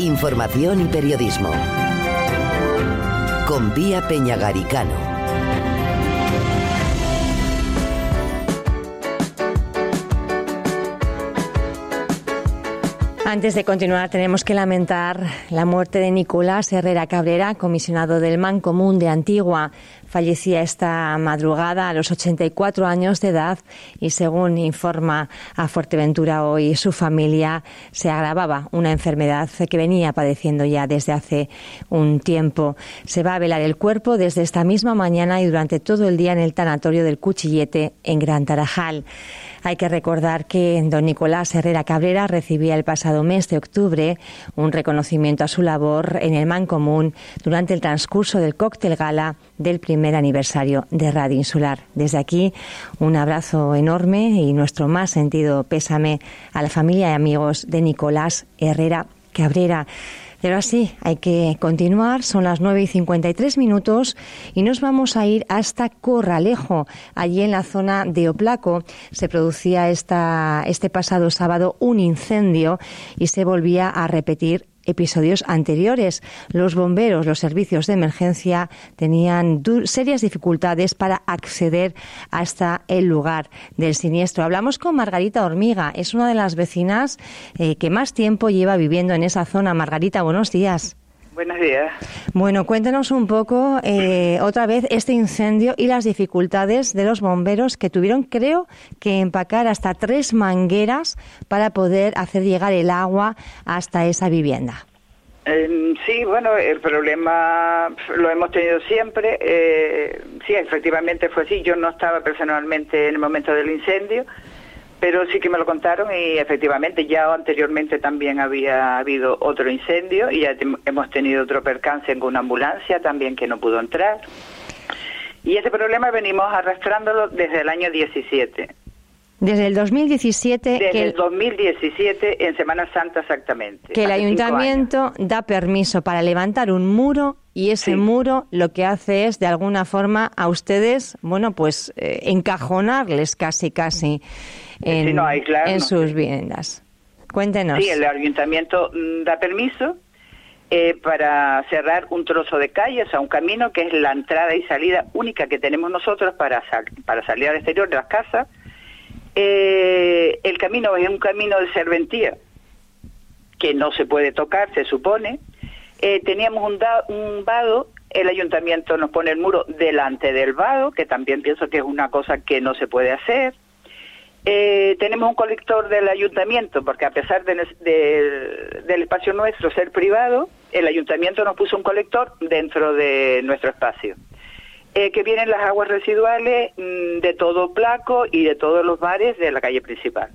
Información y periodismo. Con Vía Peñagaricano. Antes de continuar, tenemos que lamentar la muerte de Nicolás Herrera Cabrera, comisionado del Man Común de Antigua. Fallecía esta madrugada a los 84 años de edad y, según informa a Fuerteventura hoy, su familia se agravaba una enfermedad que venía padeciendo ya desde hace un tiempo. Se va a velar el cuerpo desde esta misma mañana y durante todo el día en el tanatorio del Cuchillete en Gran Tarajal. Hay que recordar que don Nicolás Herrera Cabrera recibía el pasado mes de octubre un reconocimiento a su labor en el Mancomún durante el transcurso del cóctel gala del primer aniversario de Radio Insular. Desde aquí, un abrazo enorme y nuestro más sentido pésame a la familia y amigos de Nicolás Herrera Cabrera. Pero así, hay que continuar. Son las 9 y 53 minutos y nos vamos a ir hasta Corralejo. Allí en la zona de Oplaco se producía esta, este pasado sábado un incendio y se volvía a repetir episodios anteriores. Los bomberos, los servicios de emergencia tenían serias dificultades para acceder hasta el lugar del siniestro. Hablamos con Margarita Hormiga, es una de las vecinas eh, que más tiempo lleva viviendo en esa zona. Margarita, buenos días. Buenos días. Bueno, cuéntanos un poco eh, otra vez este incendio y las dificultades de los bomberos que tuvieron, creo, que empacar hasta tres mangueras para poder hacer llegar el agua hasta esa vivienda. Em, sí, bueno, el problema lo hemos tenido siempre. Eh, sí, efectivamente fue así. Yo no estaba personalmente en el momento del incendio pero sí que me lo contaron y efectivamente ya anteriormente también había habido otro incendio y ya hemos tenido otro percance en una ambulancia también que no pudo entrar. Y ese problema venimos arrastrándolo desde el año 17. Desde el 2017. Desde el 2017, en Semana Santa exactamente. Que el ayuntamiento da permiso para levantar un muro y ese muro lo que hace es, de alguna forma, a ustedes, bueno, pues eh, encajonarles casi, casi en, sus viviendas. Cuéntenos. Sí, el ayuntamiento mm, da permiso eh, para cerrar un trozo de calle, o sea, un camino que es la entrada y salida única que tenemos nosotros para, para salir al exterior de las casas. Eh, el camino es un camino de serventía que no se puede tocar, se supone. Eh, teníamos un, un vado, el ayuntamiento nos pone el muro delante del vado, que también pienso que es una cosa que no se puede hacer. Eh, tenemos un colector del ayuntamiento, porque a pesar de, del espacio nuestro ser privado, el ayuntamiento nos puso un colector dentro de nuestro espacio. Eh, que vienen las aguas residuales mm, de todo Placo y de todos los bares de la calle principal.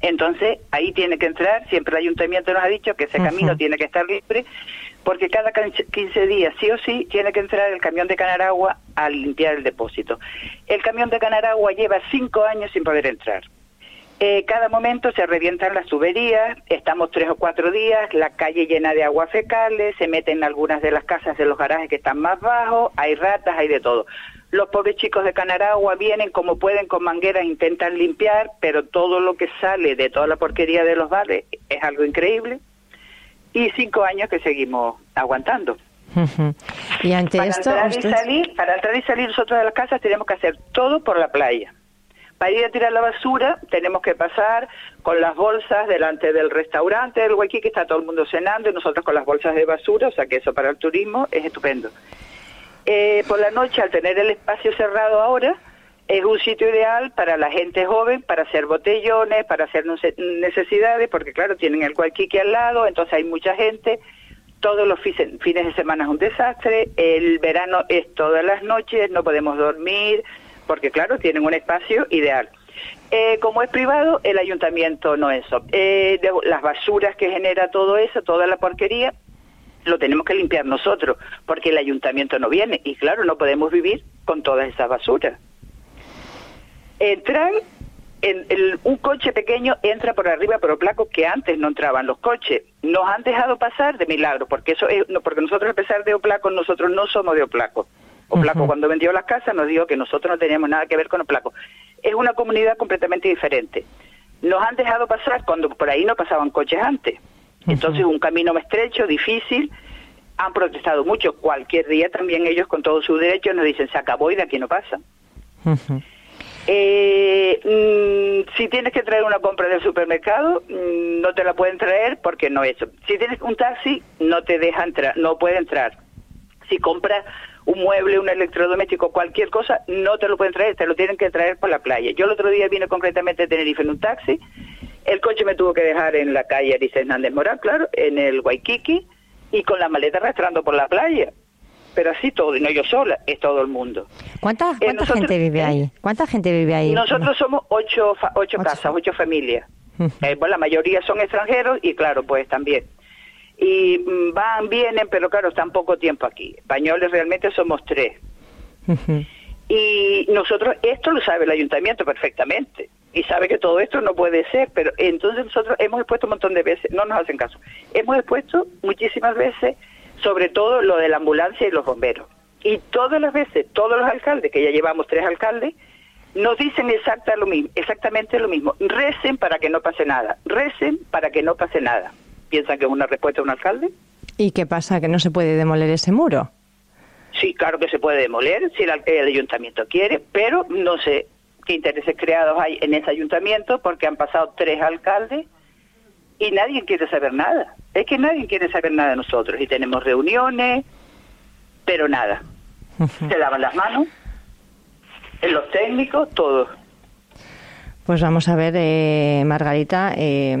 Entonces, ahí tiene que entrar, siempre el ayuntamiento nos ha dicho que ese camino tiene que estar libre, porque cada 15 días, sí o sí, tiene que entrar el camión de Canaragua a limpiar el depósito. El camión de Canaragua lleva cinco años sin poder entrar. Eh, cada momento se revientan las tuberías, estamos tres o cuatro días, la calle llena de aguas fecales, se meten en algunas de las casas de los garajes que están más bajos, hay ratas, hay de todo. Los pobres chicos de Canaragua vienen como pueden con mangueras, intentan limpiar, pero todo lo que sale de toda la porquería de los bares es algo increíble. Y cinco años que seguimos aguantando. Y ante para esto, entrar y salir, para entrar y salir nosotros de las casas tenemos que hacer todo por la playa. Para ir a tirar la basura tenemos que pasar con las bolsas delante del restaurante del Huequi, que está todo el mundo cenando, y nosotros con las bolsas de basura, o sea que eso para el turismo es estupendo. Eh, por la noche, al tener el espacio cerrado ahora, es un sitio ideal para la gente joven, para hacer botellones, para hacer necesidades, porque claro, tienen el Guayquique al lado, entonces hay mucha gente. Todos los fines de semana es un desastre, el verano es todas las noches, no podemos dormir, porque claro, tienen un espacio ideal. Eh, como es privado, el ayuntamiento no es. Eh, las basuras que genera todo eso, toda la porquería, lo tenemos que limpiar nosotros, porque el ayuntamiento no viene y claro, no podemos vivir con todas esas basuras. Entran, en un coche pequeño entra por arriba por placo que antes no entraban los coches. Nos han dejado pasar de milagro, porque eso es, porque nosotros a pesar de Oplaco, nosotros no somos de Oplaco. Oplaco cuando vendió las casas nos dijo que nosotros no teníamos nada que ver con Oplaco. Es una comunidad completamente diferente. Nos han dejado pasar cuando por ahí no pasaban coches antes. Entonces, un camino más estrecho, difícil, han protestado mucho. Cualquier día también ellos, con todos sus derechos, nos dicen, se acabó y de aquí no pasa. Eh, mm, si tienes que traer una compra del supermercado, mm, no te la pueden traer porque no es eso. Si tienes un taxi, no te deja entrar, no puede entrar. Si compras un mueble, un electrodoméstico, cualquier cosa, no te lo pueden traer, te lo tienen que traer por la playa. Yo el otro día vine concretamente de Tenerife en un taxi, el coche me tuvo que dejar en la calle Ariza Hernández Moral, claro, en el Waikiki, y con la maleta arrastrando por la playa. Pero así todo, y no yo sola, es todo el mundo. ¿Cuánta, eh, gente vive ahí? ¿Cuánta gente vive ahí? Nosotros somos ocho, ocho, casas, ocho familias. Eh, bueno, la mayoría son extranjeros y claro, pues también. Y mm, van, vienen, pero claro, están poco tiempo aquí. Españoles realmente somos tres. Y nosotros, esto lo sabe el ayuntamiento perfectamente y sabe que todo esto no puede ser, pero entonces nosotros hemos expuesto un montón de veces, no nos hacen caso, hemos expuesto muchísimas veces sobre todo lo de la ambulancia y los bomberos. Y todas las veces, todos los alcaldes, que ya llevamos tres alcaldes, nos dicen exacta lo mismo, exactamente lo mismo. Recen para que no pase nada, recen para que no pase nada. ¿Piensan que es una respuesta de un alcalde? ¿Y qué pasa? ¿Que no se puede demoler ese muro? Sí, claro que se puede demoler si el, el ayuntamiento quiere, pero no sé qué intereses creados hay en ese ayuntamiento porque han pasado tres alcaldes y nadie quiere saber nada. Es que nadie quiere saber nada de nosotros y tenemos reuniones, pero nada. Se lavan las manos, en los técnicos, todos. Pues vamos a ver, eh, Margarita, eh,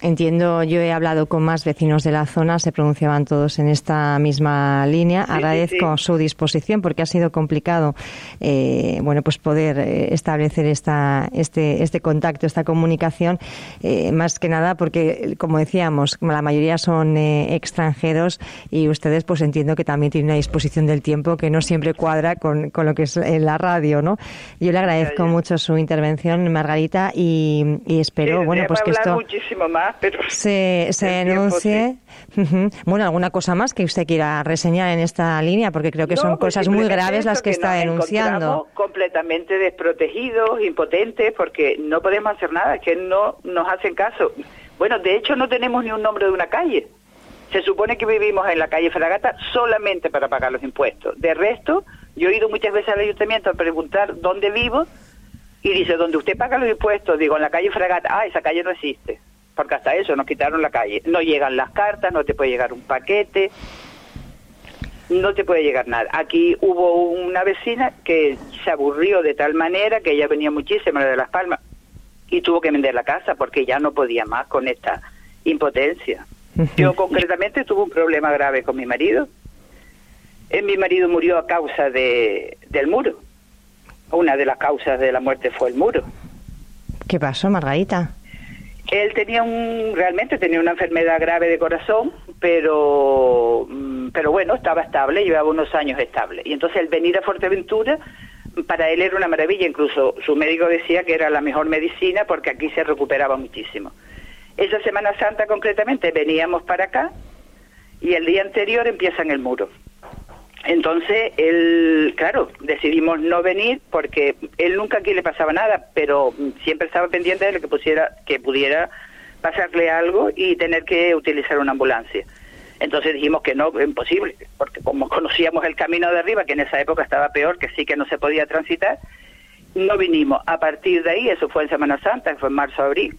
entiendo, yo he hablado con más vecinos de la zona, se pronunciaban todos en esta misma línea. Agradezco su disposición porque ha sido complicado, eh, bueno, pues poder establecer esta, este, este contacto, esta comunicación, más que nada porque, como decíamos, la mayoría son extranjeros y ustedes, pues entiendo que también tienen una disposición del tiempo que no siempre cuadra con, con lo que es la radio, ¿no? Yo le agradezco mucho su intervención, Margarita y, espero, bueno, pues que esto se, se denuncie. Bueno, alguna cosa más que usted quiera reseñar en esta línea, porque creo que son pues cosas muy graves las que, está denunciando. Completamente desprotegidos, impotentes, porque no podemos hacer nada, que no nos hacen caso. Bueno, de hecho no tenemos ni un nombre de una calle. Se supone que vivimos en la calle Fragata solamente para pagar los impuestos. De resto, yo he ido muchas veces al ayuntamiento a preguntar dónde vivo y dice, donde usted paga los impuestos, digo, en la calle Fragata, ah, esa calle no existe, porque hasta eso nos quitaron la calle. No llegan las cartas, no te puede llegar un paquete, no te puede llegar nada. Aquí hubo una vecina que se aburrió de tal manera que ella venía muchísimo de Las Palmas y tuvo que vender la casa porque ya no podía más con esta impotencia. Yo concretamente tuve un problema grave con mi marido. Eh, mi marido murió a causa de, del muro una de las causas de la muerte fue el muro. ¿Qué pasó, Margarita? Él tenía un, realmente tenía una enfermedad grave de corazón, pero, mm, pero bueno, estaba estable, llevaba unos años estable. Y entonces el venir a Fuerteventura, para él era una maravilla, incluso su médico decía que era la mejor medicina porque aquí se recuperaba muchísimo. Esa Semana Santa concretamente veníamos para acá y el día anterior empieza en el muro. Entonces, él, claro, decidimos no venir porque él nunca aquí le pasaba nada, pero siempre estaba pendiente de lo que, pusiera, que pudiera pasarle algo y tener que utilizar una ambulancia. Entonces dijimos que no, imposible, porque como conocíamos el camino de arriba, que en esa época estaba peor, que sí que no se podía transitar, no vinimos. A partir de ahí, eso fue en Semana Santa, fue en marzo-abril,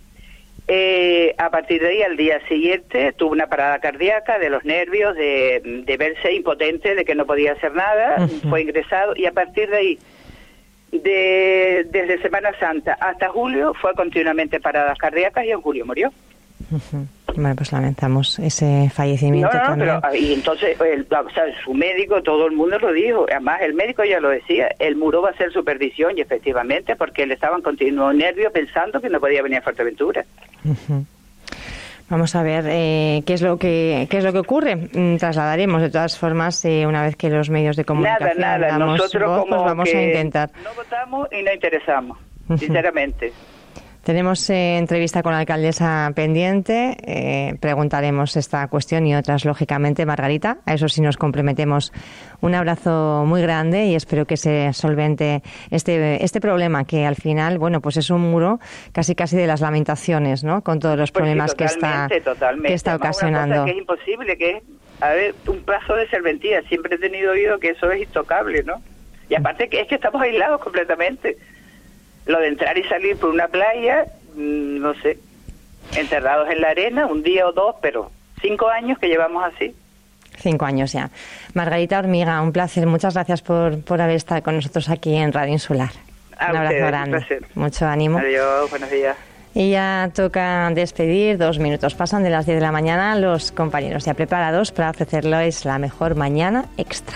eh, a partir de ahí, al día siguiente, tuvo una parada cardíaca de los nervios, de, verse impotente, de que no podía hacer nada, fue ingresado y a partir de ahí, de, desde Semana Santa hasta julio, fue continuamente paradas cardíacas y en julio murió. Bueno, pues lamentamos ese fallecimiento. Pero, y entonces su médico, todo el mundo lo dijo. Además, el médico ya lo decía, el muro va a ser su perdición y efectivamente, porque le estaban continuo nervio pensando que no podía venir a Fuerteventura. Vamos a ver eh, qué es lo que qué es lo que ocurre. Mm, trasladaremos de todas formas eh, una vez que los medios de comunicación nada, nada. Nosotros pues vamos a intentar. No votamos y no interesamos, sinceramente. Tenemos eh, entrevista con la alcaldesa pendiente. Eh, preguntaremos esta cuestión y otras, lógicamente, Margarita. A eso sí nos comprometemos. Un abrazo muy grande y espero que se solvente este, este problema, que al final, bueno, pues es un muro casi casi de las lamentaciones, ¿no? Con todos los Pues sí, problemas que está, totalmente. que está Además, una cosa ocasionando. que es imposible, que es, a ver, un plazo de serventía. Siempre he tenido oído que eso es intocable, ¿no? Y aparte que es que estamos aislados completamente. Lo de entrar y salir por una playa, mm, no sé, encerrados en la arena, un día o dos, pero cinco años que llevamos así. Cinco años ya. Margarita Hormiga, un placer. Muchas gracias por, por haber estado con nosotros aquí en Radio Insular. A un abrazo un grande. placer. Mucho ánimo. Adiós, buenos días. Y ya toca despedir, dos minutos pasan de las 10 de la mañana, los compañeros ya preparados para ofrecerles la mejor mañana extra.